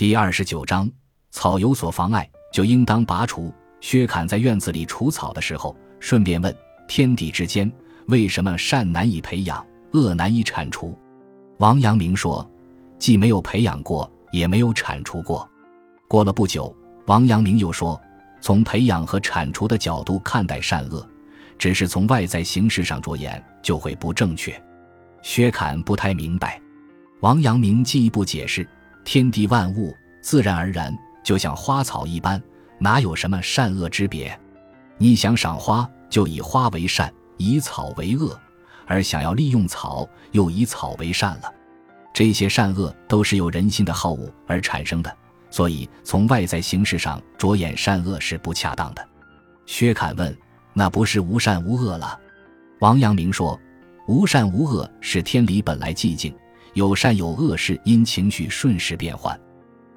第二十九章，草有所妨碍，就应当拔除。薛侃在院子里除草的时候，顺便问：天地之间，为什么善难以培养，恶难以铲除？王阳明说：既没有培养过，也没有铲除过。过了不久，王阳明又说：从培养和铲除的角度看待善恶，只是从外在形式上着眼，就会不正确。薛侃不太明白。王阳明进一步解释。天地万物自然而然就像花草一般，哪有什么善恶之别？你想赏花，就以花为善，以草为恶；而想要利用草，又以草为善了。这些善恶都是由人心的好恶而产生的，所以从外在形式上着眼善恶是不恰当的。薛侃问：“那不是无善无恶了？”王阳明说：“无善无恶是天理本来寂静。”有善有恶是因情绪瞬时变换，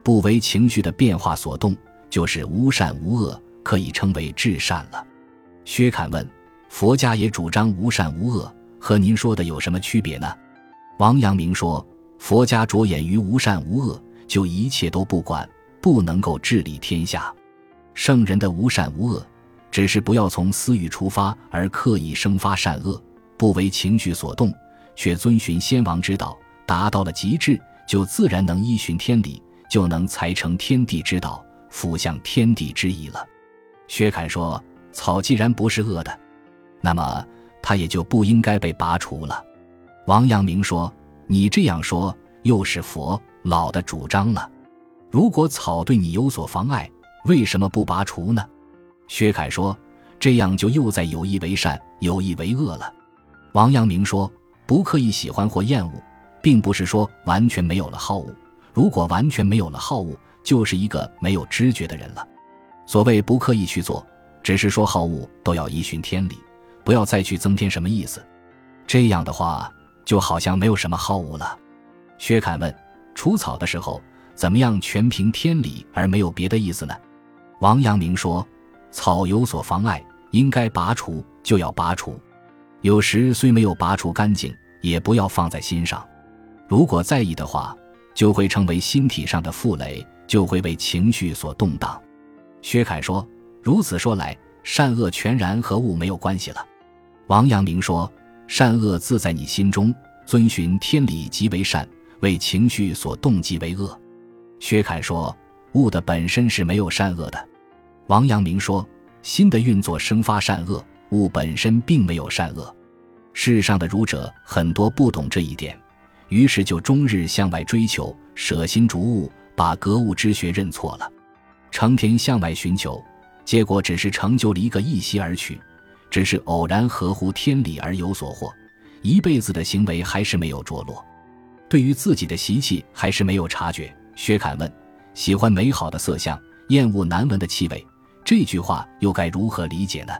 不为情绪的变化所动，就是无善无恶，可以称为至善了。薛侃问：佛家也主张无善无恶，和您说的有什么区别呢？王阳明说：佛家着眼于无善无恶，就一切都不管，不能够治理天下。圣人的无善无恶，只是不要从私欲出发而刻意生发善恶，不为情绪所动，却遵循先王之道。达到了极致，就自然能依循天理，就能才成天地之道，俯向天地之意了。薛侃说：“草既然不是恶的，那么它也就不应该被拔除了。”王阳明说：“你这样说，又是佛老的主张了。如果草对你有所妨碍，为什么不拔除呢？”薛侃说：“这样就又在有意为善，有意为恶了。”王阳明说：“不刻意喜欢或厌恶。”并不是说完全没有了好恶，如果完全没有了好恶，就是一个没有知觉的人了。所谓不刻意去做，只是说好恶都要依循天理，不要再去增添什么意思。这样的话，就好像没有什么好恶了。薛侃问：除草的时候，怎么样全凭天理而没有别的意思呢？王阳明说：草有所妨碍，应该拔除就要拔除，有时虽没有拔除干净，也不要放在心上。如果在意的话，就会成为心体上的负累，就会为情绪所动荡。薛凯说：“如此说来，善恶全然和物没有关系了。”王阳明说：“善恶自在你心中，遵循天理即为善，为情绪所动即为恶。”薛凯说：“物的本身是没有善恶的。”王阳明说：“心的运作生发善恶，物本身并没有善恶。世上的儒者很多不懂这一点。”于是就终日向外追求，舍心逐物，把格物之学认错了，成天向外寻求，结果只是成就了一个一袭而去，只是偶然合乎天理而有所获，一辈子的行为还是没有着落，对于自己的习气还是没有察觉。薛侃问：喜欢美好的色相，厌恶难闻的气味，这句话又该如何理解呢？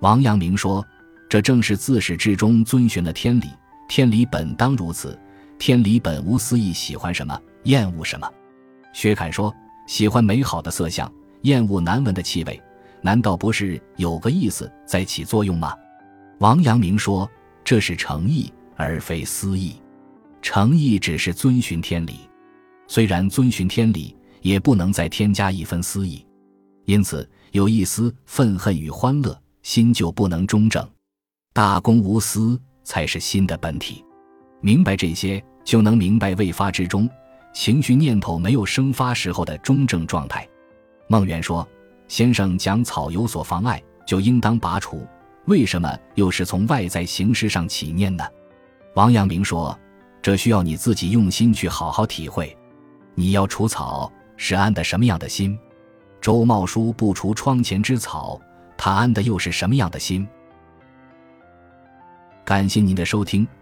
王阳明说：这正是自始至终遵循了天理，天理本当如此。天理本无私意，喜欢什么，厌恶什么。薛侃说：“喜欢美好的色相，厌恶难闻的气味，难道不是有个意思在起作用吗？”王阳明说：“这是诚意，而非私意。诚意只是遵循天理，虽然遵循天理，也不能再添加一分私意。因此，有一丝愤恨与欢乐，心就不能中正。大公无私，才是心的本体。明白这些。”就能明白未发之中，情绪念头没有生发时候的中正状态。孟元说：“先生讲草有所妨碍，就应当拔除，为什么又是从外在形式上起念呢？”王阳明说：“这需要你自己用心去好好体会。你要除草，是安的什么样的心？周茂书不除窗前之草，他安的又是什么样的心？”感谢您的收听。